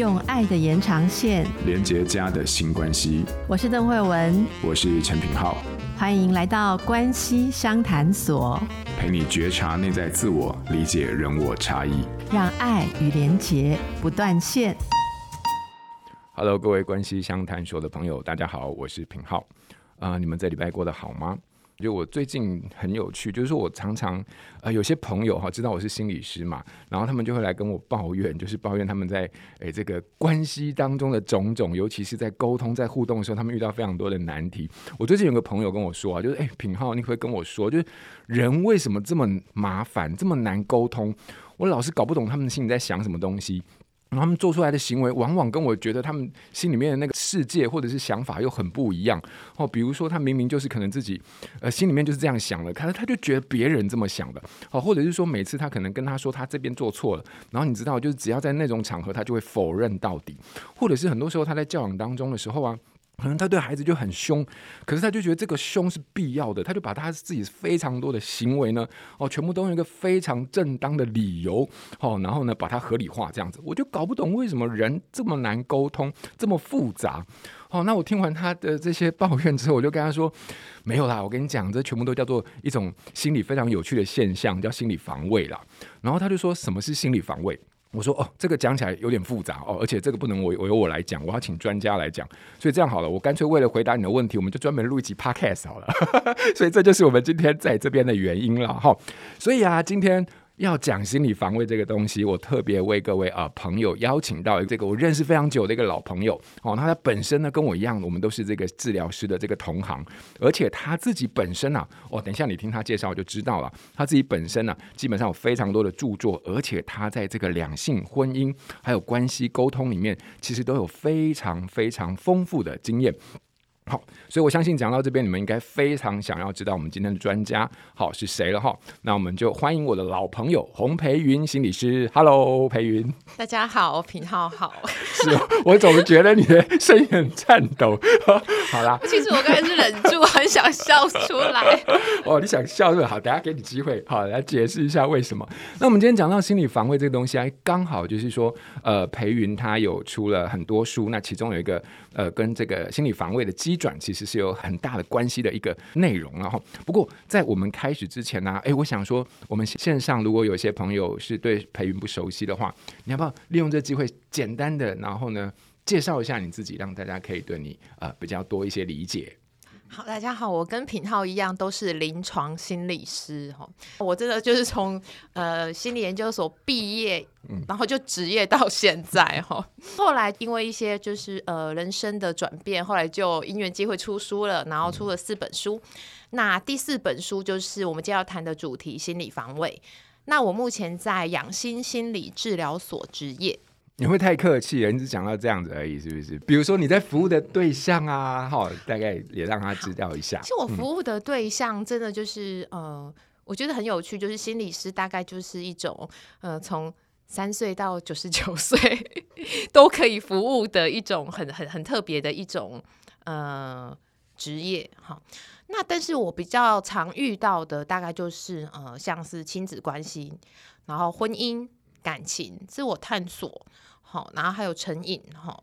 用爱的延长线连接家的新关系。我是邓惠文，我是陈品浩，欢迎来到关系相谈所，陪你觉察内在自我，理解人我差异，让爱与连结不断线。Hello，各位关系相谈所的朋友，大家好，我是品浩。啊、呃，你们这礼拜过得好吗？就我最近很有趣，就是说我常常呃有些朋友哈知道我是心理师嘛，然后他们就会来跟我抱怨，就是抱怨他们在诶这个关系当中的种种，尤其是在沟通在互动的时候，他们遇到非常多的难题。我最近有个朋友跟我说啊，就是诶品浩，你会跟我说，就是人为什么这么麻烦，这么难沟通？我老是搞不懂他们心里在想什么东西。他们做出来的行为，往往跟我觉得他们心里面的那个世界或者是想法又很不一样。哦，比如说他明明就是可能自己，呃，心里面就是这样想的，可是他就觉得别人这么想的。哦，或者是说每次他可能跟他说他这边做错了，然后你知道，就是只要在那种场合，他就会否认到底。或者是很多时候他在教养当中的时候啊。可能他对孩子就很凶，可是他就觉得这个凶是必要的，他就把他自己非常多的行为呢，哦，全部都用一个非常正当的理由，哦，然后呢把它合理化这样子，我就搞不懂为什么人这么难沟通，这么复杂，哦，那我听完他的这些抱怨之后，我就跟他说，没有啦，我跟你讲，这全部都叫做一种心理非常有趣的现象，叫心理防卫啦。然后他就说，什么是心理防卫？我说哦，这个讲起来有点复杂哦，而且这个不能我我由我来讲，我要请专家来讲。所以这样好了，我干脆为了回答你的问题，我们就专门录一集 Podcast 好了。所以这就是我们今天在这边的原因了哈。所以啊，今天。要讲心理防卫这个东西，我特别为各位啊、呃、朋友邀请到这个我认识非常久的一个老朋友哦，他他本身呢跟我一样，我们都是这个治疗师的这个同行，而且他自己本身啊，哦，等一下你听他介绍就知道了，他自己本身呢、基本上有非常多的著作，而且他在这个两性、婚姻还有关系沟通里面，其实都有非常非常丰富的经验。好，所以我相信讲到这边，你们应该非常想要知道我们今天的专家好是谁了哈。那我们就欢迎我的老朋友洪培云心理师。Hello，培云。大家好，品浩好。是，我总是觉得你的声音很颤抖。好啦，其实我刚才是忍住，很想笑出来。哦，你想笑是好，等下给你机会，好来解释一下为什么。那我们今天讲到心理防卫这个东西，还刚好就是说，呃，培云他有出了很多书，那其中有一个呃，跟这个心理防卫的基转其实是有很大的关系的一个内容，然后不过在我们开始之前呢、啊，哎，我想说，我们线上如果有些朋友是对培云不熟悉的话，你要不要利用这个机会简单的，然后呢介绍一下你自己，让大家可以对你呃比较多一些理解。好，大家好，我跟品浩一样都是临床心理师哈，我真的就是从呃心理研究所毕业，然后就职业到现在哈。后来因为一些就是呃人生的转变，后来就因缘机会出书了，然后出了四本书。那第四本书就是我们今天要谈的主题——心理防卫。那我目前在养心心理治疗所执业。你会太客气了，你只讲到这样子而已，是不是？比如说你在服务的对象啊，哈，大概也让他知道一下。其实我服务的对象真的就是，嗯、呃，我觉得很有趣，就是心理师大概就是一种，呃，从三岁到九十九岁都可以服务的一种很很很特别的一种呃职业，哈。那但是我比较常遇到的大概就是，呃，像是亲子关系，然后婚姻、感情、自我探索。好，然后还有成瘾，哈，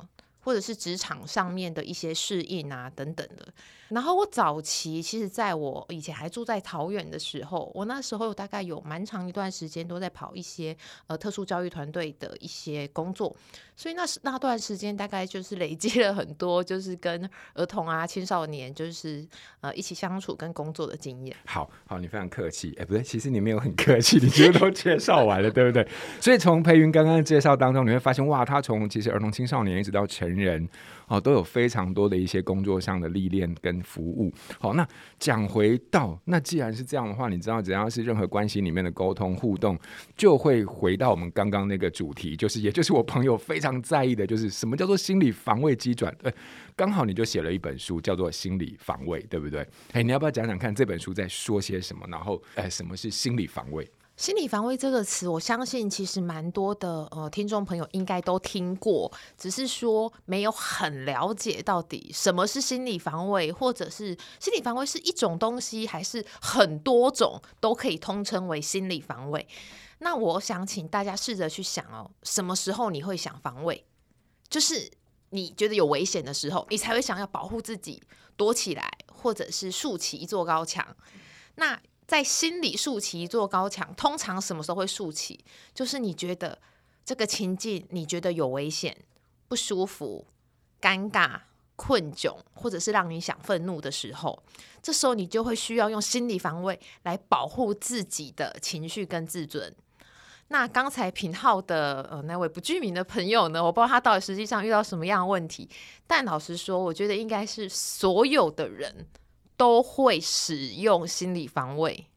或者是职场上面的一些适应啊，等等的。然后我早期其实，在我以前还住在桃园的时候，我那时候大概有蛮长一段时间都在跑一些呃特殊教育团队的一些工作，所以那是那段时间大概就是累积了很多，就是跟儿童啊、青少年就是呃一起相处跟工作的经验。好好，你非常客气，哎，不对，其实你没有很客气，你几乎都介绍完了，对不对？所以从培云刚刚的介绍当中，你会发现哇，他从其实儿童青少年一直到成。人哦，都有非常多的一些工作上的历练跟服务。好，那讲回到，那既然是这样的话，你知道，只要是任何关系里面的沟通互动，就会回到我们刚刚那个主题，就是也就是我朋友非常在意的，就是什么叫做心理防卫机转？呃，刚好你就写了一本书，叫做《心理防卫》，对不对？哎，你要不要讲讲看这本书在说些什么？然后，哎，什么是心理防卫？心理防卫这个词，我相信其实蛮多的呃听众朋友应该都听过，只是说没有很了解到底什么是心理防卫，或者是心理防卫是一种东西，还是很多种都可以通称为心理防卫。那我想请大家试着去想哦，什么时候你会想防卫？就是你觉得有危险的时候，你才会想要保护自己，躲起来，或者是竖起一座高墙。那在心里竖起一座高墙，通常什么时候会竖起？就是你觉得这个情境，你觉得有危险、不舒服、尴尬、困窘，或者是让你想愤怒的时候，这时候你就会需要用心理防卫来保护自己的情绪跟自尊。那刚才品皓的呃那位不具名的朋友呢，我不知道他到底实际上遇到什么样的问题，但老实说，我觉得应该是所有的人都会使用心理防卫，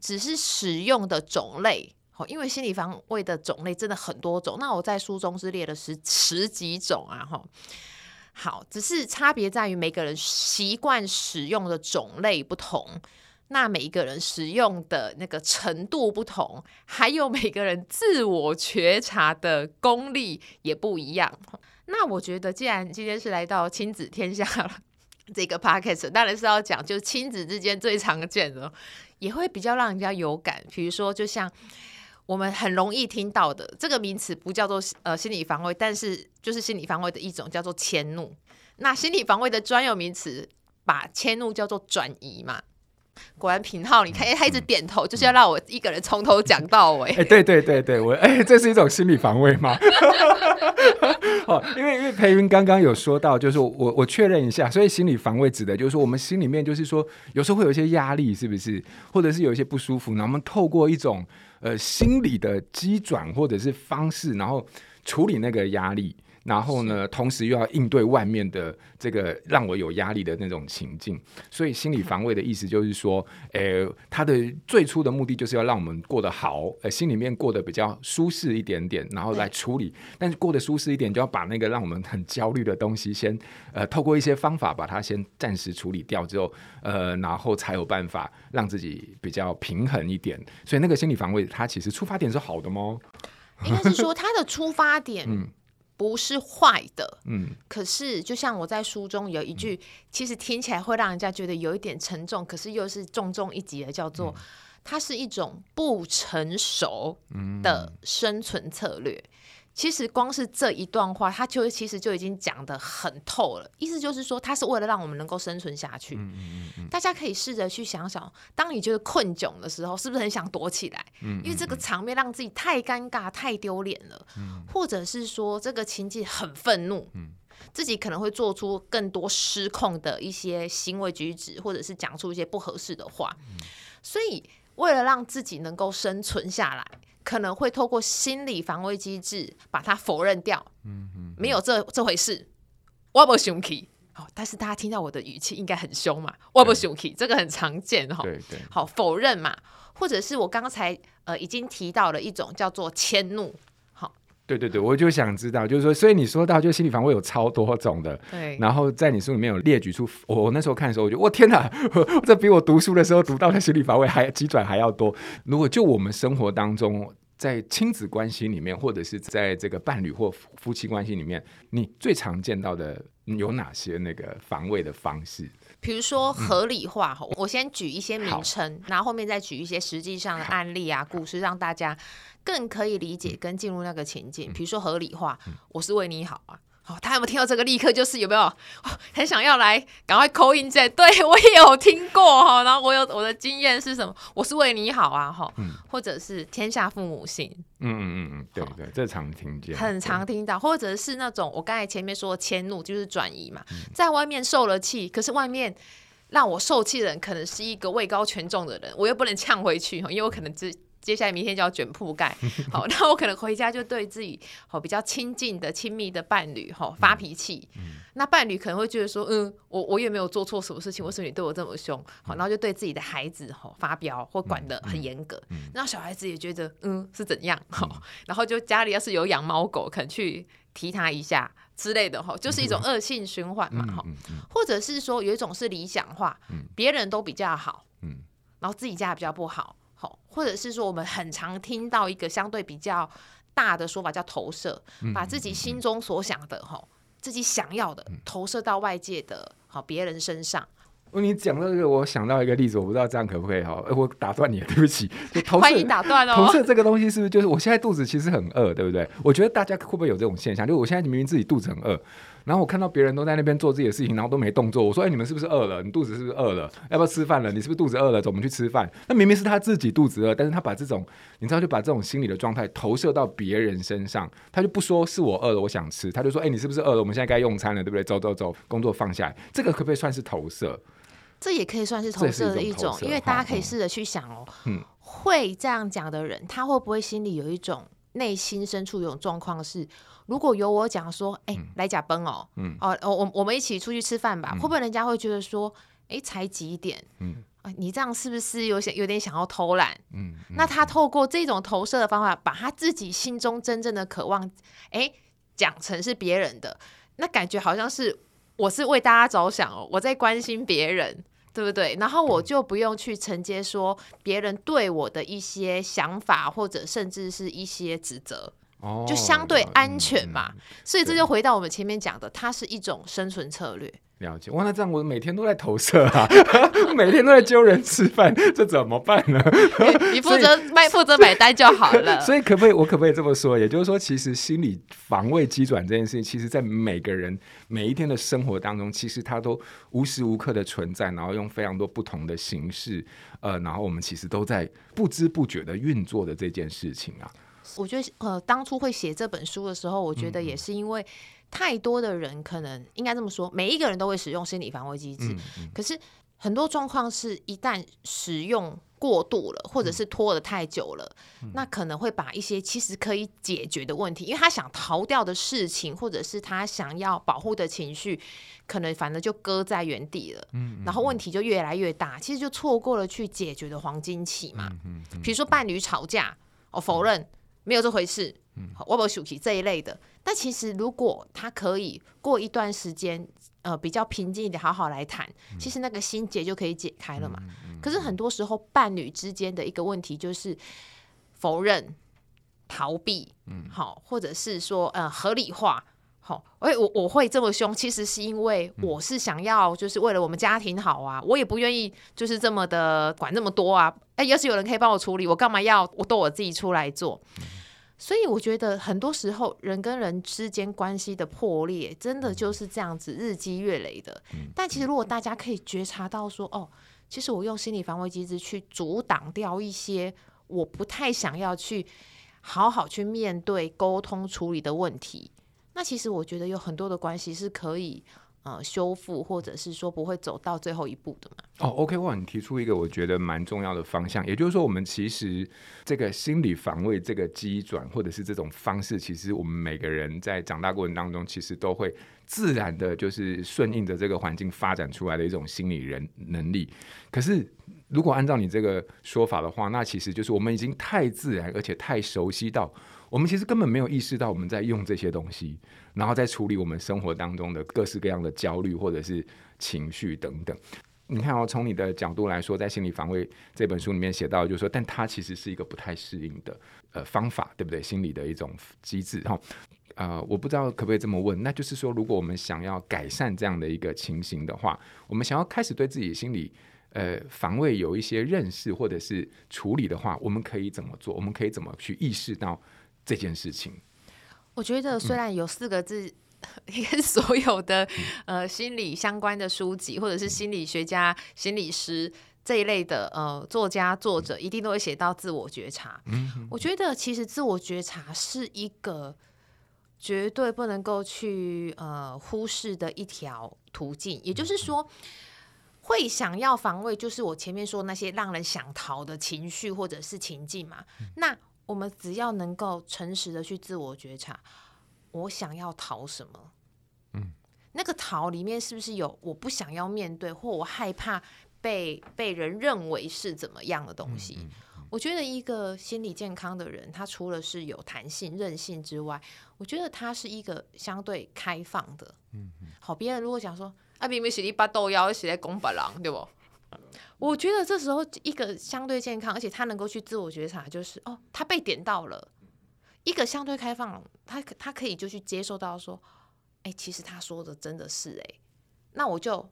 只是使用的种类。好，因为心理防卫的种类真的很多种，那我在书中是列了十十几种啊，哈。好，只是差别在于每个人习惯使用的种类不同。那每一个人使用的那个程度不同，还有每个人自我觉察的功力也不一样。那我觉得，既然今天是来到亲子天下了，这个 podcast 当然是要讲，就是亲子之间最常见的，也会比较让人家有感。比如说，就像我们很容易听到的这个名词，不叫做呃心理防卫，但是就是心理防卫的一种，叫做迁怒。那心理防卫的专有名词，把迁怒叫做转移嘛。果然平浩，你看，哎他一直点头，就是要让我一个人从头讲到尾。哎，对对对对，我哎，这是一种心理防卫吗？哦，因为因为培云刚刚有说到，就是我我确认一下，所以心理防卫指的就是说，我们心里面就是说，有时候会有一些压力，是不是？或者是有一些不舒服，然后我们透过一种呃心理的机转或者是方式，然后处理那个压力。然后呢，同时又要应对外面的这个让我有压力的那种情境，所以心理防卫的意思就是说，诶，它的最初的目的就是要让我们过得好，呃，心里面过得比较舒适一点点，然后来处理。但是过得舒适一点，就要把那个让我们很焦虑的东西先，呃，透过一些方法把它先暂时处理掉之后，呃，然后才有办法让自己比较平衡一点。所以那个心理防卫，它其实出发点是好的吗？应该是说他的出发点，嗯。不是坏的，嗯，可是就像我在书中有一句，嗯、其实听起来会让人家觉得有一点沉重，可是又是重重一击的，叫做、嗯、它是一种不成熟的生存策略。嗯其实光是这一段话，他就其实就已经讲得很透了。意思就是说，他是为了让我们能够生存下去。嗯嗯嗯、大家可以试着去想想，当你觉得困窘的时候，是不是很想躲起来？嗯、因为这个场面让自己太尴尬、太丢脸了。嗯、或者是说，这个情境很愤怒，嗯、自己可能会做出更多失控的一些行为举止，或者是讲出一些不合适的话。嗯、所以，为了让自己能够生存下来。可能会透过心理防卫机制把它否认掉，嗯嗯，没有这这回事，我不生气。好，但是大家听到我的语气应该很凶嘛，我不生气，这个很常见哈。对对，好，否认嘛，或者是我刚才呃已经提到了一种叫做迁怒。对对对，我就想知道，就是说，所以你说到，就心理防卫有超多种的，对。然后在你书里面有列举出，我那时候看的时候，我觉得，我天哪，这比我读书的时候读到的心理防卫还急转还要多。如果就我们生活当中，在亲子关系里面，或者是在这个伴侣或夫妻关系里面，你最常见到的有哪些那个防卫的方式？比如说合理化，嗯、我先举一些名称，然后后面再举一些实际上的案例啊、故事，让大家更可以理解跟进入那个情境。比、嗯、如说合理化，嗯、我是为你好啊。好，他有没有听到这个？立刻就是有没有很想要来赶快 call in 在？对我也有听过哈，然后我有我的经验是什么？我是为你好啊哈，嗯、或者是天下父母心，嗯嗯嗯嗯，对对，这常听见，很常听到，或者是那种我刚才前面说的迁怒，就是转移嘛，在外面受了气，可是外面让我受气的人可能是一个位高权重的人，我又不能呛回去，因为我可能只。接下来明天就要卷铺盖，好，那我可能回家就对自己好比较亲近的、亲密的伴侣哈发脾气，嗯、那伴侣可能会觉得说，嗯，我我也没有做错什么事情，为什么你对我这么凶？好，然后就对自己的孩子哈发飙或管得很严格，那、小孩子也觉得，嗯，是怎样？好，然后就家里要是有养猫狗，可能去提他一下之类的哈，就是一种恶性循环嘛哈，嗯嗯嗯、或者是说有一种是理想化，别人都比较好，嗯、然后自己家比较不好。或者是说，我们很常听到一个相对比较大的说法，叫投射，把自己心中所想的、哈自己想要的投射到外界的好别人身上。你讲到这个，我想到一个例子，我不知道这样可不可以哈？我打断你，对不起。就投射欢迎打断哦。投射这个东西是不是就是我现在肚子其实很饿，对不对？我觉得大家会不会有这种现象？就我现在明明自己肚子很饿。然后我看到别人都在那边做自己的事情，然后都没动作。我说：“哎，你们是不是饿了？你肚子是不是饿了？要不要吃饭了？你是不是肚子饿了？走，我们去吃饭。”那明明是他自己肚子饿，但是他把这种，你知道，就把这种心理的状态投射到别人身上。他就不说是我饿了，我想吃，他就说：“哎，你是不是饿了？我们现在该用餐了，对不对？走走走，工作放下来。”这个可不可以算是投射？这也可以算是投射的一种，因为大家可以试着去想哦，嗯，会这样讲的人，他会不会心里有一种内心深处有种状况是？如果有我讲说，哎、来假崩哦，嗯，哦，我我们一起出去吃饭吧，嗯、会不会人家会觉得说，哎、欸，才几点，嗯，啊，你这样是不是有些有点想要偷懒？嗯，嗯，那他透过这种投射的方法，把他自己心中真正的渴望，哎、欸，讲成是别人的，那感觉好像是我是为大家着想哦，我在关心别人，对不对？然后我就不用去承接说别人对我的一些想法，或者甚至是一些指责。就相对安全嘛，所以这就回到我们前面讲的，它是一种生存策略。了解，哇，那这样我每天都在投射啊，每天都在揪人吃饭，这怎么办呢？你负责卖，负责买单就好了。所以可不可以，我可不可以这么说？也就是说，其实心理防卫机转这件事情，其实在每个人每一天的生活当中，其实它都无时无刻的存在，然后用非常多不同的形式，呃，然后我们其实都在不知不觉的运作的这件事情啊。我觉得呃，当初会写这本书的时候，我觉得也是因为太多的人可能应该这么说，每一个人都会使用心理防卫机制，可是很多状况是一旦使用过度了，或者是拖得太久了，那可能会把一些其实可以解决的问题，因为他想逃掉的事情，或者是他想要保护的情绪，可能反正就搁在原地了，然后问题就越来越大，其实就错过了去解决的黄金期嘛。比如说伴侣吵架，我否认。没有这回事，我不生气这一类的。但其实如果他可以过一段时间，呃，比较平静一点，好好来谈，其实那个心结就可以解开了嘛。可是很多时候伴侣之间的一个问题就是否认、逃避，嗯好，或者是说呃合理化。好，哎，我我会这么凶，其实是因为我是想要，就是为了我们家庭好啊，我也不愿意就是这么的管那么多啊。哎，要是有人可以帮我处理，我干嘛要我都我自己出来做？所以我觉得很多时候人跟人之间关系的破裂，真的就是这样子日积月累的。但其实如果大家可以觉察到说，哦，其实我用心理防卫机制去阻挡掉一些我不太想要去好好去面对、沟通、处理的问题。那其实我觉得有很多的关系是可以呃修复，或者是说不会走到最后一步的嘛。哦，OK，哇，你提出一个我觉得蛮重要的方向，也就是说，我们其实这个心理防卫这个机转，或者是这种方式，其实我们每个人在长大过程当中，其实都会自然的，就是顺应着这个环境发展出来的一种心理人能力。可是，如果按照你这个说法的话，那其实就是我们已经太自然，而且太熟悉到。我们其实根本没有意识到我们在用这些东西，然后再处理我们生活当中的各式各样的焦虑或者是情绪等等。你看哦，从你的角度来说，在心理防卫这本书里面写到，就是说，但它其实是一个不太适应的呃方法，对不对？心理的一种机制哈。呃，我不知道可不可以这么问，那就是说，如果我们想要改善这样的一个情形的话，我们想要开始对自己心理呃防卫有一些认识或者是处理的话，我们可以怎么做？我们可以怎么去意识到？这件事情，我觉得虽然有四个字，跟、嗯、所有的呃心理相关的书籍，或者是心理学家、嗯、心理师这一类的呃作家、作者，一定都会写到自我觉察。嗯，我觉得其实自我觉察是一个绝对不能够去呃忽视的一条途径。也就是说，会想要防卫，就是我前面说那些让人想逃的情绪或者是情境嘛。嗯、那我们只要能够诚实的去自我觉察，我想要逃什么？嗯，那个逃里面是不是有我不想要面对，或我害怕被被人认为是怎么样的东西？嗯嗯嗯、我觉得一个心理健康的人，他除了是有弹性、韧性之外，我觉得他是一个相对开放的。嗯嗯、好，别人如果讲说啊，明明是你把豆腰写在公板郎，对不？我觉得这时候一个相对健康，而且他能够去自我觉察，就是哦，他被点到了。一个相对开放，他他可以就去接受到说，哎，其实他说的真的是哎，那我就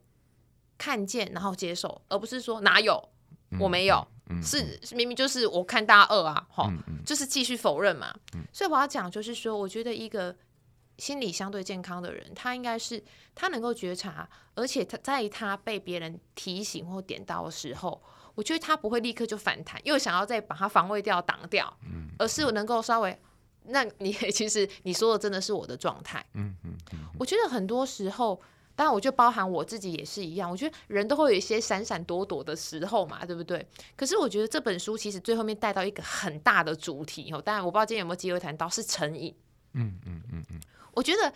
看见，然后接受，而不是说哪有、嗯、我没有，是明明就是我看大二啊，哈、就是继续否认嘛。嗯、所以我要讲就是说，我觉得一个心理相对健康的人，他应该是他能够觉察，而且他在他被别人提醒或点到的时候，我觉得他不会立刻就反弹，又想要再把他防卫掉、挡掉，嗯而是能够稍微。那你 其实你说的真的是我的状态，嗯嗯嗯，我觉得很多时候，当然我就包含我自己也是一样，我觉得人都会有一些闪闪躲躲的时候嘛，对不对？可是我觉得这本书其实最后面带到一个很大的主题哦，当然我不知道今天有没有机会谈到是成瘾，嗯嗯嗯嗯，我觉得。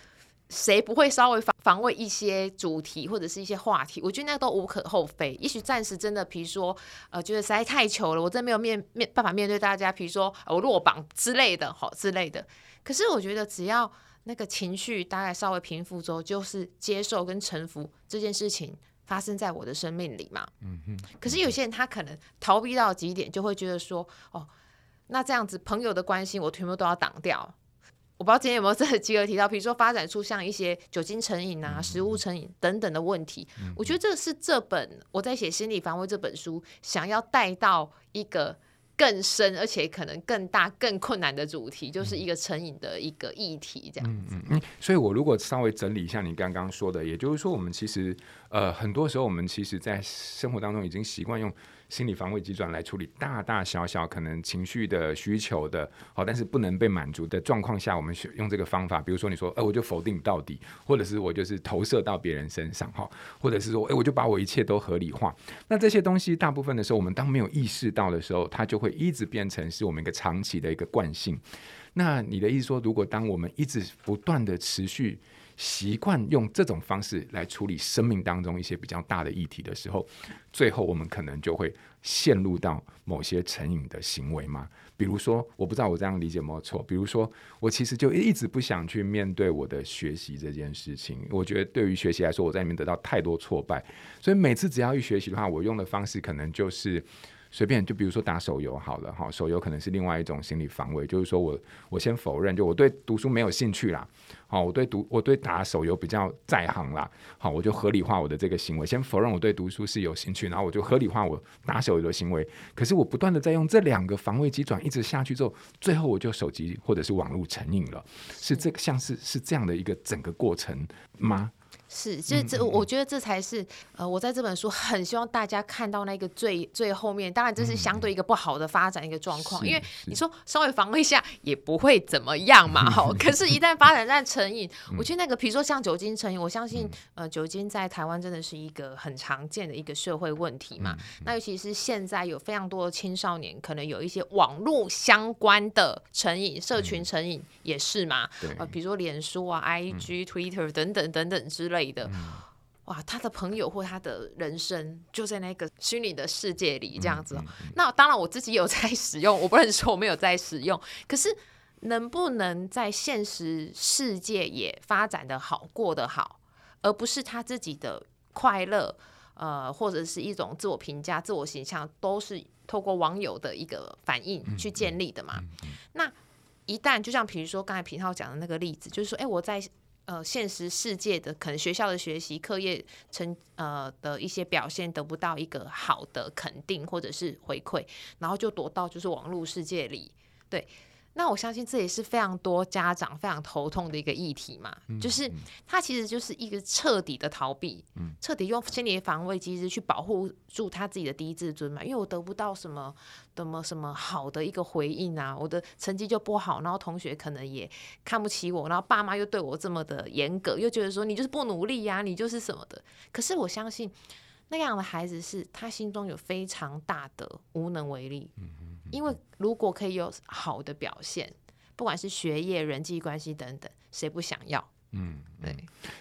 谁不会稍微防防卫一些主题或者是一些话题？我觉得那都无可厚非。也许暂时真的，比如说，呃，觉得实在太糗了，我真的没有面面办法面对大家。比如说，我落榜之类的，好之类的。可是我觉得，只要那个情绪大概稍微平复之后，就是接受跟臣服这件事情发生在我的生命里嘛。嗯哼。可是有些人他可能逃避到极点，就会觉得说，哦，那这样子朋友的关心我全部都要挡掉。我不知道今天有没有这个机会提到，比如说发展出像一些酒精成瘾啊、食物成瘾等等的问题。我觉得这是这本我在写心理防卫这本书想要带到一个更深而且可能更大、更困难的主题，就是一个成瘾的一个议题。这样子。嗯嗯。所以我如果稍微整理一下你刚刚说的，也就是说，我们其实呃很多时候我们其实在生活当中已经习惯用。心理防卫机转来处理大大小小可能情绪的需求的，好，但是不能被满足的状况下，我们用这个方法，比如说你说，哎，我就否定到底，或者是我就是投射到别人身上，哈，或者是说，哎，我就把我一切都合理化。那这些东西大部分的时候，我们当没有意识到的时候，它就会一直变成是我们一个长期的一个惯性。那你的意思说，如果当我们一直不断的持续。习惯用这种方式来处理生命当中一些比较大的议题的时候，最后我们可能就会陷入到某些成瘾的行为吗。比如说，我不知道我这样理解有没有错。比如说，我其实就一直不想去面对我的学习这件事情。我觉得对于学习来说，我在里面得到太多挫败，所以每次只要一学习的话，我用的方式可能就是。随便就比如说打手游好了哈，手游可能是另外一种心理防卫，就是说我我先否认，就我对读书没有兴趣啦，好，我对读我对打手游比较在行啦，好，我就合理化我的这个行为，先否认我对读书是有兴趣，然后我就合理化我打手游的行为。可是我不断的在用这两个防卫机转一直下去之后，最后我就手机或者是网络成瘾了，是这个像是是这样的一个整个过程吗？是，这这，我觉得这才是呃，我在这本书很希望大家看到那个最最后面。当然，这是相对一个不好的发展一个状况，因为你说稍微防卫一下也不会怎么样嘛，哈。可是，一旦发展在成瘾，我觉得那个，比如说像酒精成瘾，我相信呃，酒精在台湾真的是一个很常见的一个社会问题嘛。那尤其是现在有非常多的青少年，可能有一些网络相关的成瘾、社群成瘾也是嘛。呃，比如说脸书啊、IG、Twitter 等等等等之类。的哇，他的朋友或他的人生就在那个虚拟的世界里这样子。那当然，我自己有在使用，我不能说我没有在使用。可是，能不能在现实世界也发展的好，过得好，而不是他自己的快乐，呃，或者是一种自我评价、自我形象，都是透过网友的一个反应去建立的嘛？那一旦就像比如说刚才平浩讲的那个例子，就是说，哎，我在。呃，现实世界的可能学校的学习、课业成呃的一些表现得不到一个好的肯定或者是回馈，然后就躲到就是网络世界里，对。那我相信这也是非常多家长非常头痛的一个议题嘛，嗯、就是他其实就是一个彻底的逃避，嗯、彻底用心理防卫机制去保护住他自己的低自尊嘛，因为我得不到什么什么什么好的一个回应啊，我的成绩就不好，然后同学可能也看不起我，然后爸妈又对我这么的严格，又觉得说你就是不努力呀、啊，你就是什么的。可是我相信那样的孩子是他心中有非常大的无能为力。嗯因为如果可以有好的表现，不管是学业、人际关系等等，谁不想要？嗯，对。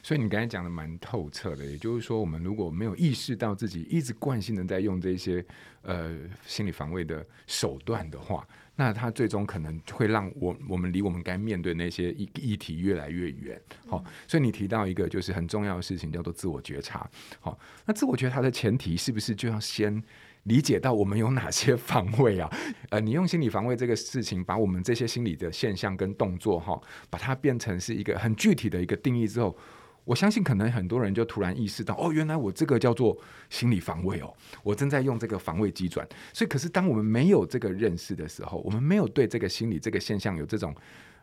所以你刚才讲的蛮透彻的，也就是说，我们如果没有意识到自己一直惯性的在用这些呃心理防卫的手段的话，那它最终可能会让我我们离我们该面对那些议议题越来越远。好、嗯，所以你提到一个就是很重要的事情，叫做自我觉察。好，那自我觉察的前提是不是就要先？理解到我们有哪些防卫啊？呃，你用心理防卫这个事情，把我们这些心理的现象跟动作哈，把它变成是一个很具体的一个定义之后，我相信可能很多人就突然意识到，哦，原来我这个叫做心理防卫哦，我正在用这个防卫机转。所以，可是当我们没有这个认识的时候，我们没有对这个心理这个现象有这种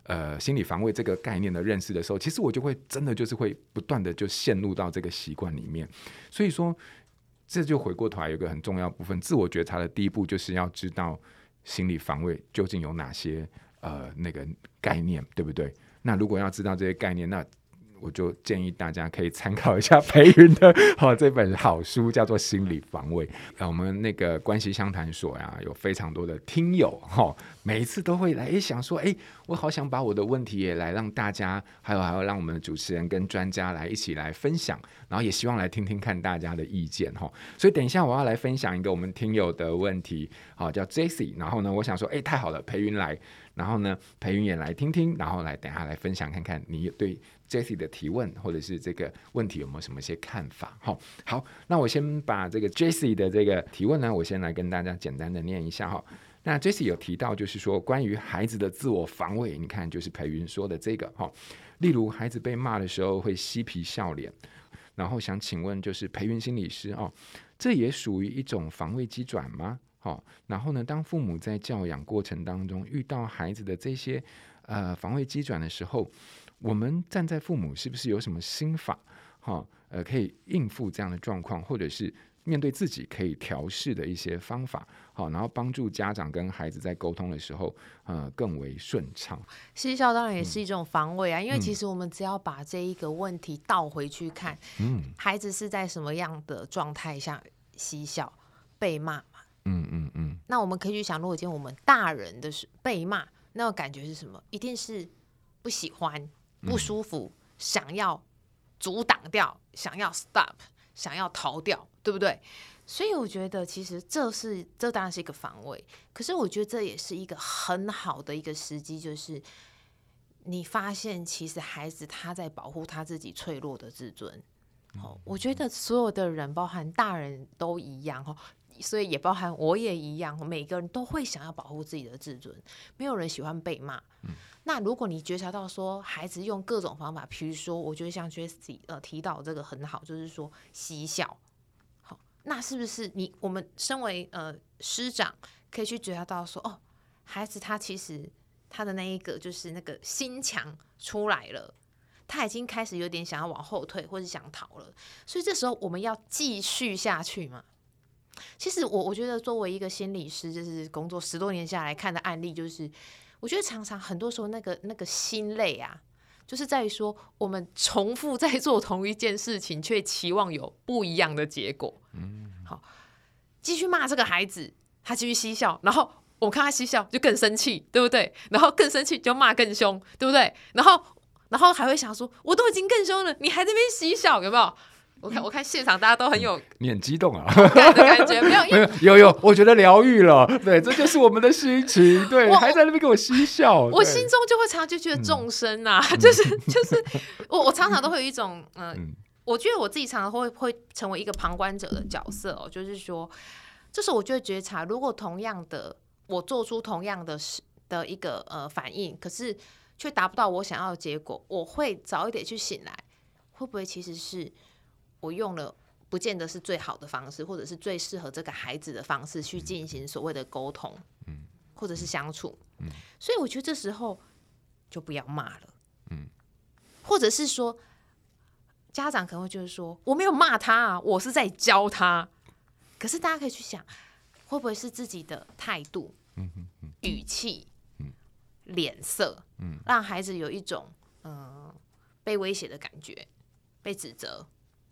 呃心理防卫这个概念的认识的时候，其实我就会真的就是会不断的就陷入到这个习惯里面。所以说，这就回过头来有个很重要部分，自我觉察的第一步就是要知道心理防卫究竟有哪些呃那个概念，对不对？那如果要知道这些概念，那我就建议大家可以参考一下培云的好这本好书，叫做《心理防卫》。那我们那个关系相谈所呀，有非常多的听友哈，每一次都会来想说，哎，我好想把我的问题也来让大家，还有还有让我们的主持人跟专家来一起来分享，然后也希望来听听看大家的意见哈。所以等一下我要来分享一个我们听友的问题，好，叫 Jesse，。然后呢，我想说，哎，太好了，培云来。然后呢，培云也来听听，然后来等下来分享看看你对 Jessie 的提问或者是这个问题有没有什么些看法？好，好，那我先把这个 Jessie 的这个提问呢，我先来跟大家简单的念一下哈。那 Jessie 有提到就是说关于孩子的自我防卫，你看就是培云说的这个哈，例如孩子被骂的时候会嬉皮笑脸，然后想请问就是培云心理师哦，这也属于一种防卫机转吗？好，然后呢，当父母在教养过程当中遇到孩子的这些呃防卫机转的时候，我们站在父母是不是有什么心法？哈，呃，可以应付这样的状况，或者是面对自己可以调试的一些方法？好，然后帮助家长跟孩子在沟通的时候，呃，更为顺畅。嬉笑当然也是一种防卫啊，嗯、因为其实我们只要把这一个问题倒回去看，嗯，孩子是在什么样的状态下嬉笑被骂？嗯嗯嗯，那我们可以去想，如果今天我们大人的是被骂，那个感觉是什么？一定是不喜欢、不舒服，嗯、想要阻挡掉，想要 stop，想要逃掉，对不对？所以我觉得，其实这是这当然是一个防卫，可是我觉得这也是一个很好的一个时机，就是你发现其实孩子他在保护他自己脆弱的自尊。哦，我觉得所有的人，包含大人都一样哦。所以也包含我也一样，每个人都会想要保护自己的自尊，没有人喜欢被骂。嗯、那如果你觉察到说孩子用各种方法，比如说，我觉得像 Jesse 呃提到这个很好，就是说嬉笑。好，那是不是你我们身为呃师长，可以去觉察到说，哦，孩子他其实他的那一个就是那个心墙出来了，他已经开始有点想要往后退或者想逃了，所以这时候我们要继续下去嘛？其实我我觉得作为一个心理师，就是工作十多年下来看的案例，就是我觉得常常很多时候那个那个心累啊，就是在于说我们重复在做同一件事情，却期望有不一样的结果。嗯，好，继续骂这个孩子，他继续嬉笑，然后我看他嬉笑就更生气，对不对？然后更生气就骂更凶，对不对？然后然后还会想说，我都已经更凶了，你还在那边嬉笑，有没有？我看，我看现场大家都很有，你很激动啊，感的感觉没有，没有，有有，我觉得疗愈了，对，这就是我们的心情，对，我还在那边给我嬉笑，我心中就会常常就觉得众生啊，嗯、就是就是，我我常常都会有一种，呃、嗯，我觉得我自己常常会会成为一个旁观者的角色哦，就是说，这时候我就会觉察，如果同样的我做出同样的事的一个呃反应，可是却达不到我想要的结果，我会早一点去醒来，会不会其实是？我用了不见得是最好的方式，或者是最适合这个孩子的方式去进行所谓的沟通，嗯，或者是相处，嗯，所以我觉得这时候就不要骂了，嗯，或者是说家长可能会就是说我没有骂他啊，我是在教他，可是大家可以去想，会不会是自己的态度、嗯嗯、语气、嗯、脸色，嗯，让孩子有一种嗯、呃、被威胁的感觉，被指责。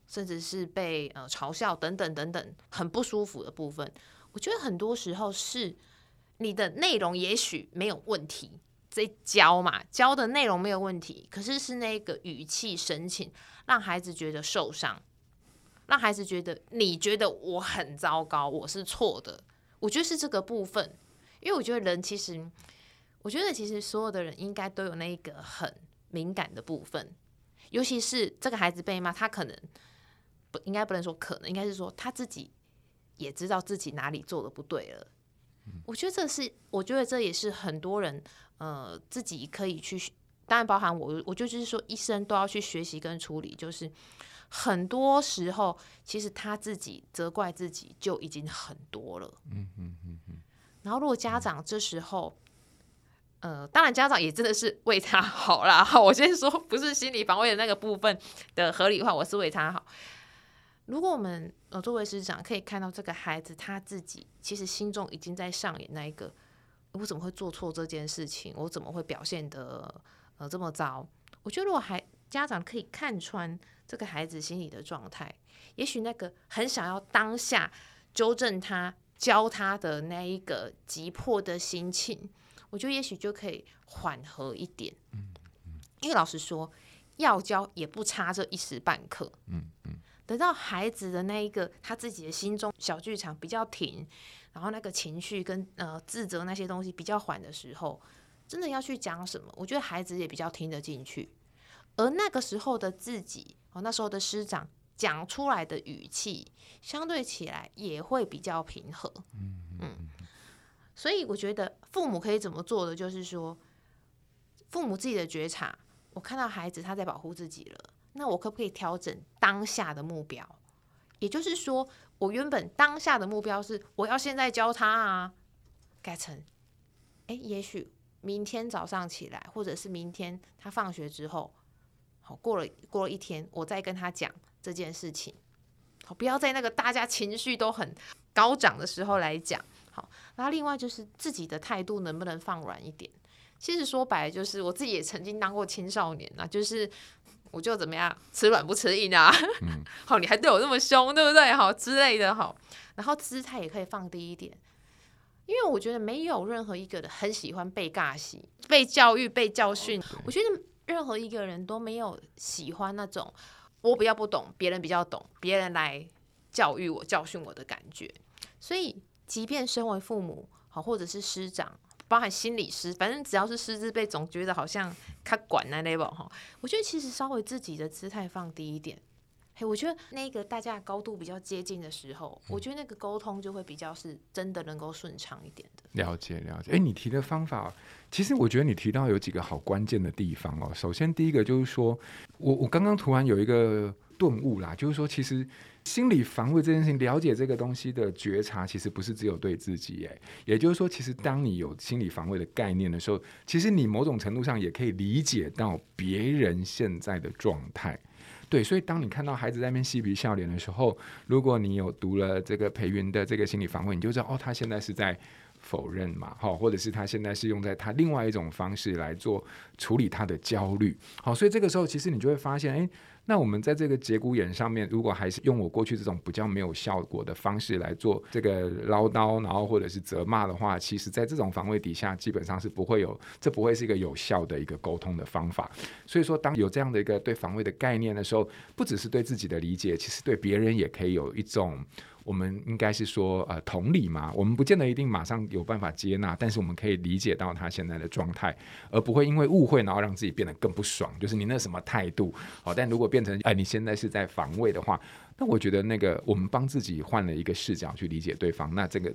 甚至是被呃嘲笑等等等等很不舒服的部分，我觉得很多时候是你的内容也许没有问题，在教嘛，教的内容没有问题，可是是那个语气神情让孩子觉得受伤，让孩子觉得你觉得我很糟糕，我是错的，我觉得是这个部分，因为我觉得人其实，我觉得其实所有的人应该都有那个很敏感的部分，尤其是这个孩子被骂，他可能。不应该不能说可能，应该是说他自己也知道自己哪里做的不对了。嗯、我觉得这是，我觉得这也是很多人呃自己可以去当然包含我，我就是说，医生都要去学习跟处理，就是很多时候其实他自己责怪自己就已经很多了。嗯嗯嗯嗯。然后如果家长这时候，呃，当然家长也真的是为他好啦。我先说，不是心理防卫的那个部分的合理化，我是为他好。如果我们呃作为师长可以看到这个孩子他自己其实心中已经在上演那一个，我怎么会做错这件事情？我怎么会表现的呃这么糟？我觉得如果孩家长可以看穿这个孩子心理的状态，也许那个很想要当下纠正他、教他的那一个急迫的心情。我觉得也许就可以缓和一点，嗯嗯，因为老实说，要教也不差这一时半刻，嗯嗯。等到孩子的那一个他自己的心中小剧场比较停，然后那个情绪跟呃自责那些东西比较缓的时候，真的要去讲什么，我觉得孩子也比较听得进去。而那个时候的自己，哦，那时候的师长讲出来的语气，相对起来也会比较平和，嗯嗯。所以我觉得父母可以怎么做的，就是说，父母自己的觉察，我看到孩子他在保护自己了，那我可不可以调整当下的目标？也就是说，我原本当下的目标是我要现在教他啊，改成，哎，也许明天早上起来，或者是明天他放学之后，好，过了过了一天，我再跟他讲这件事情，好，不要在那个大家情绪都很高涨的时候来讲。好那另外就是自己的态度能不能放软一点？其实说白了，就是我自己也曾经当过青少年啊，就是我就怎么样吃软不吃硬啊，嗯、好，你还对我那么凶，对不对？好之类的，好，然后姿态也可以放低一点，因为我觉得没有任何一个人很喜欢被尬戏、被教育、被教训。我觉得任何一个人都没有喜欢那种我比较不懂，别人比较懂，别人来教育我、教训我的感觉，所以。即便身为父母，好，或者是师长，包含心理师，反正只要是师资辈，总觉得好像他管那 level 哈。我觉得其实稍微自己的姿态放低一点，嘿，我觉得那个大家高度比较接近的时候，我觉得那个沟通就会比较是真的能够顺畅一点的。了解了解，哎，你提的方法，其实我觉得你提到有几个好关键的地方哦。首先第一个就是说，我我刚刚突然有一个顿悟啦，就是说其实。心理防卫这件事情，了解这个东西的觉察，其实不是只有对自己。哎，也就是说，其实当你有心理防卫的概念的时候，其实你某种程度上也可以理解到别人现在的状态。对，所以当你看到孩子在那边嬉皮笑脸的时候，如果你有读了这个培云的这个心理防卫，你就知道哦，他现在是在否认嘛，好，或者是他现在是用在他另外一种方式来做处理他的焦虑。好，所以这个时候其实你就会发现，哎。那我们在这个节骨眼上面，如果还是用我过去这种比较没有效果的方式来做这个唠叨，然后或者是责骂的话，其实在这种防卫底下，基本上是不会有，这不会是一个有效的一个沟通的方法。所以说，当有这样的一个对防卫的概念的时候，不只是对自己的理解，其实对别人也可以有一种。我们应该是说，呃，同理嘛，我们不见得一定马上有办法接纳，但是我们可以理解到他现在的状态，而不会因为误会然后让自己变得更不爽。就是你那什么态度，好，但如果变成哎、你现在是在防卫的话，那我觉得那个我们帮自己换了一个视角去理解对方，那这个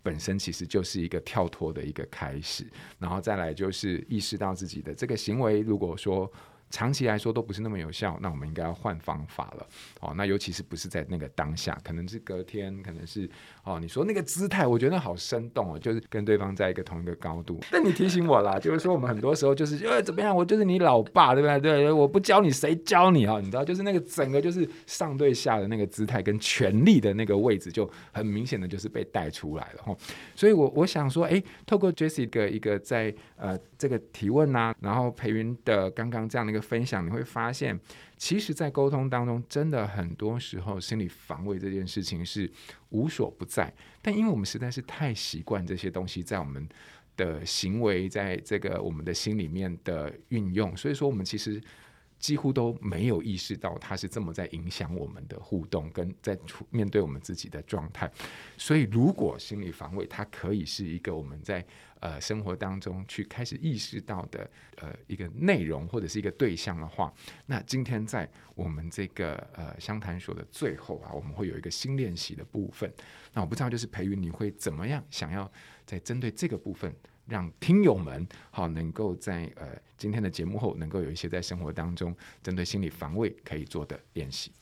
本身其实就是一个跳脱的一个开始，然后再来就是意识到自己的这个行为，如果说。长期来说都不是那么有效，那我们应该要换方法了。哦，那尤其是不是在那个当下，可能是隔天，可能是哦，你说那个姿态，我觉得好生动哦，就是跟对方在一个同一个高度。但你提醒我啦，就是说我们很多时候就是呃怎么样，我就是你老爸，对不对？对，我不教你谁教你啊？你知道，就是那个整个就是上对下的那个姿态跟权力的那个位置，就很明显的就是被带出来了哈。所以我我想说，哎，透过 Jessie 的一个在呃这个提问啊，然后培云的刚刚这样的一个。分享你会发现，其实，在沟通当中，真的很多时候，心理防卫这件事情是无所不在。但因为我们实在是太习惯这些东西在我们的行为，在这个我们的心里面的运用，所以说我们其实几乎都没有意识到它是这么在影响我们的互动，跟在面对我们自己的状态。所以，如果心理防卫，它可以是一个我们在。呃，生活当中去开始意识到的呃一个内容或者是一个对象的话，那今天在我们这个呃相谈所的最后啊，我们会有一个新练习的部分。那我不知道就是培云你会怎么样想要在针对这个部分让听友们好能够在呃今天的节目后，能够有一些在生活当中针对心理防卫可以做的练习。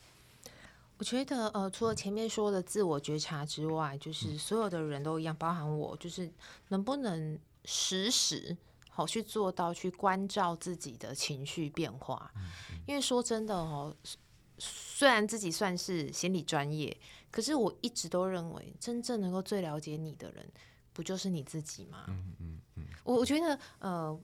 我觉得呃，除了前面说的自我觉察之外，就是所有的人都一样，包含我，就是能不能时时好去做到去关照自己的情绪变化。因为说真的哦，虽然自己算是心理专业，可是我一直都认为，真正能够最了解你的人，不就是你自己吗？嗯嗯嗯。我我觉得呃。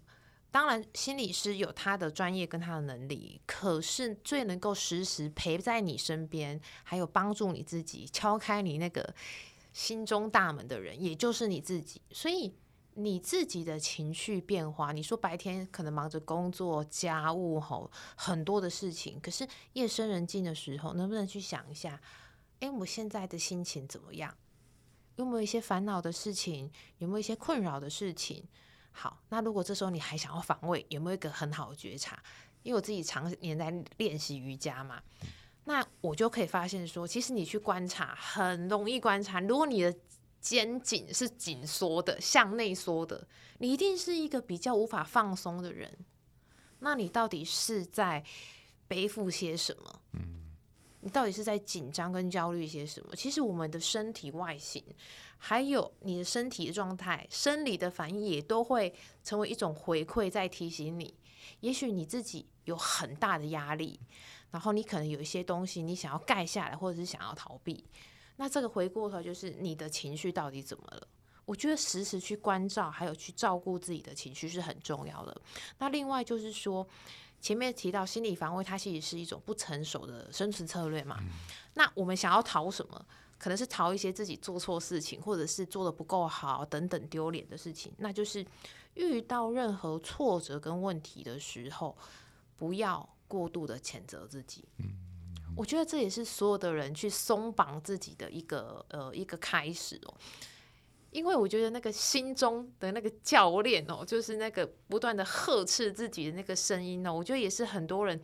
当然，心理师有他的专业跟他的能力，可是最能够时时陪在你身边，还有帮助你自己敲开你那个心中大门的人，也就是你自己。所以你自己的情绪变化，你说白天可能忙着工作、家务吼很多的事情，可是夜深人静的时候，能不能去想一下，哎，我现在的心情怎么样？有没有一些烦恼的事情？有没有一些困扰的事情？好，那如果这时候你还想要防卫，有没有一个很好的觉察？因为我自己常年在练习瑜伽嘛，那我就可以发现说，其实你去观察很容易观察。如果你的肩颈是紧缩的、向内缩的，你一定是一个比较无法放松的人。那你到底是在背负些什么？你到底是在紧张跟焦虑些什么？其实我们的身体外形。还有你的身体状态、生理的反应也都会成为一种回馈，在提醒你，也许你自己有很大的压力，然后你可能有一些东西你想要盖下来，或者是想要逃避。那这个回过头就是你的情绪到底怎么了？我觉得时时去关照，还有去照顾自己的情绪是很重要的。那另外就是说，前面提到心理防卫，它其实是一种不成熟的生存策略嘛。那我们想要逃什么？可能是逃一些自己做错事情，或者是做的不够好等等丢脸的事情。那就是遇到任何挫折跟问题的时候，不要过度的谴责自己。嗯，我觉得这也是所有的人去松绑自己的一个呃一个开始哦。因为我觉得那个心中的那个教练哦，就是那个不断的呵斥自己的那个声音呢，我觉得也是很多人。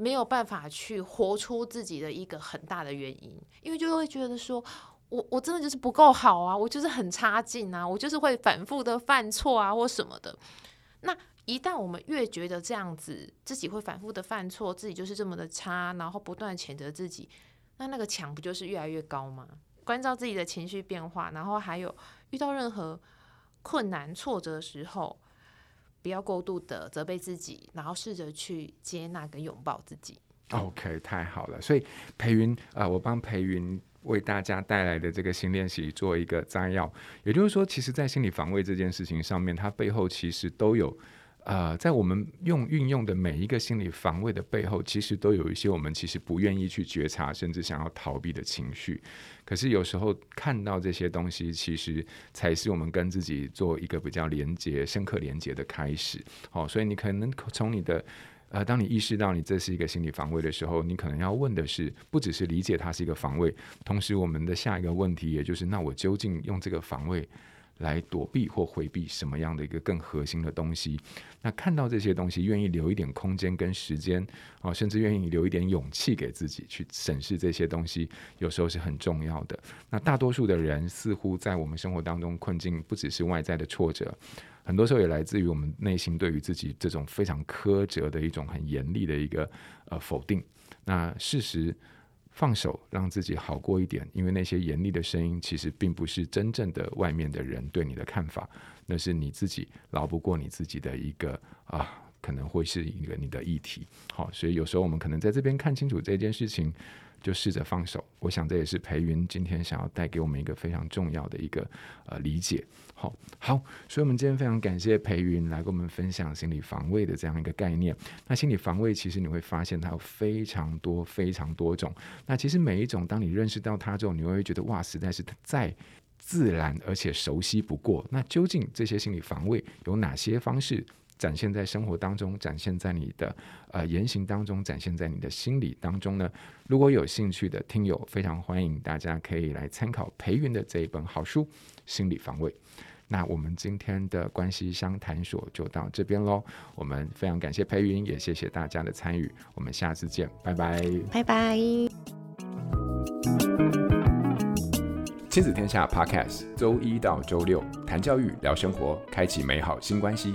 没有办法去活出自己的一个很大的原因，因为就会觉得说，我我真的就是不够好啊，我就是很差劲啊，我就是会反复的犯错啊，或什么的。那一旦我们越觉得这样子，自己会反复的犯错，自己就是这么的差，然后不断谴责自己，那那个墙不就是越来越高吗？关照自己的情绪变化，然后还有遇到任何困难挫折的时候。不要过度的责备自己，然后试着去接纳跟拥抱自己。OK，太好了。所以培云啊、我帮培云为大家带来的这个新练习做一个摘要。也就是说，其实，在心理防卫这件事情上面，它背后其实都有。呃，在我们用运用的每一个心理防卫的背后，其实都有一些我们其实不愿意去觉察，甚至想要逃避的情绪。可是有时候看到这些东西，其实才是我们跟自己做一个比较连接、深刻连接的开始。好、所以你可能从你的呃，当你意识到你这是一个心理防卫的时候，你可能要问的是，不只是理解它是一个防卫，同时我们的下一个问题，也就是那我究竟用这个防卫来躲避或回避什么样的一个更核心的东西？那看到这些东西，愿意留一点空间跟时间，哦，甚至愿意留一点勇气给自己去审视这些东西，有时候是很重要的。那大多数的人似乎在我们生活当中困境，不只是外在的挫折，很多时候也来自于我们内心对于自己这种非常苛责的一种很严厉的一个呃否定。那事实。放手，让自己好过一点，因为那些严厉的声音，其实并不是真正的外面的人对你的看法，那是你自己牢不过你自己的一个啊，可能会是一个你的议题。好，所以有时候我们可能在这边看清楚这件事情。就试着放手，我想这也是培云今天想要带给我们一个非常重要的一个呃理解。好，好，所以我们今天非常感谢培云来跟我们分享心理防卫的这样一个概念。那心理防卫其实你会发现它有非常多非常多种。那其实每一种当你认识到它之后，你会觉得哇，实在是再自然而且熟悉不过。那究竟这些心理防卫有哪些方式？展现在生活当中，展现在你的呃言行当中，展现在你的心理当中呢？如果有兴趣的听友，非常欢迎大家可以来参考培云的这一本好书《心理防卫》。那我们今天的关系相谈所就到这边喽。我们非常感谢培云，也谢谢大家的参与。我们下次见，拜拜，拜拜。亲子天下 Podcast，周一到周六谈教育、聊生活，开启美好新关系。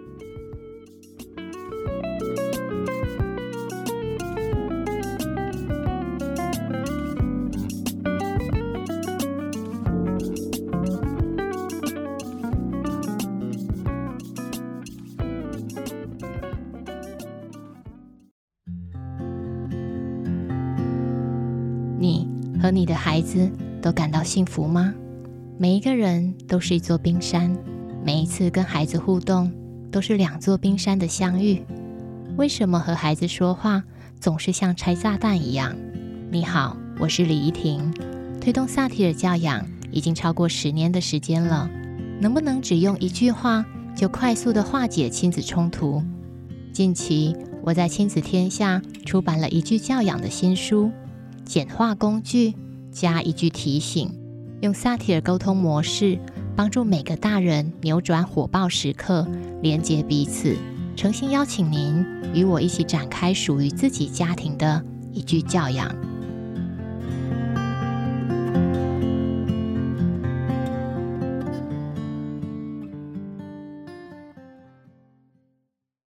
你的孩子都感到幸福吗？每一个人都是一座冰山，每一次跟孩子互动都是两座冰山的相遇。为什么和孩子说话总是像拆炸弹一样？你好，我是李怡婷，推动萨提尔教养已经超过十年的时间了。能不能只用一句话就快速地化解亲子冲突？近期我在亲子天下出版了一句教养的新书。简化工具，加一句提醒，用萨提尔沟通模式，帮助每个大人扭转火爆时刻，连接彼此。诚心邀请您与我一起展开属于自己家庭的一句教养。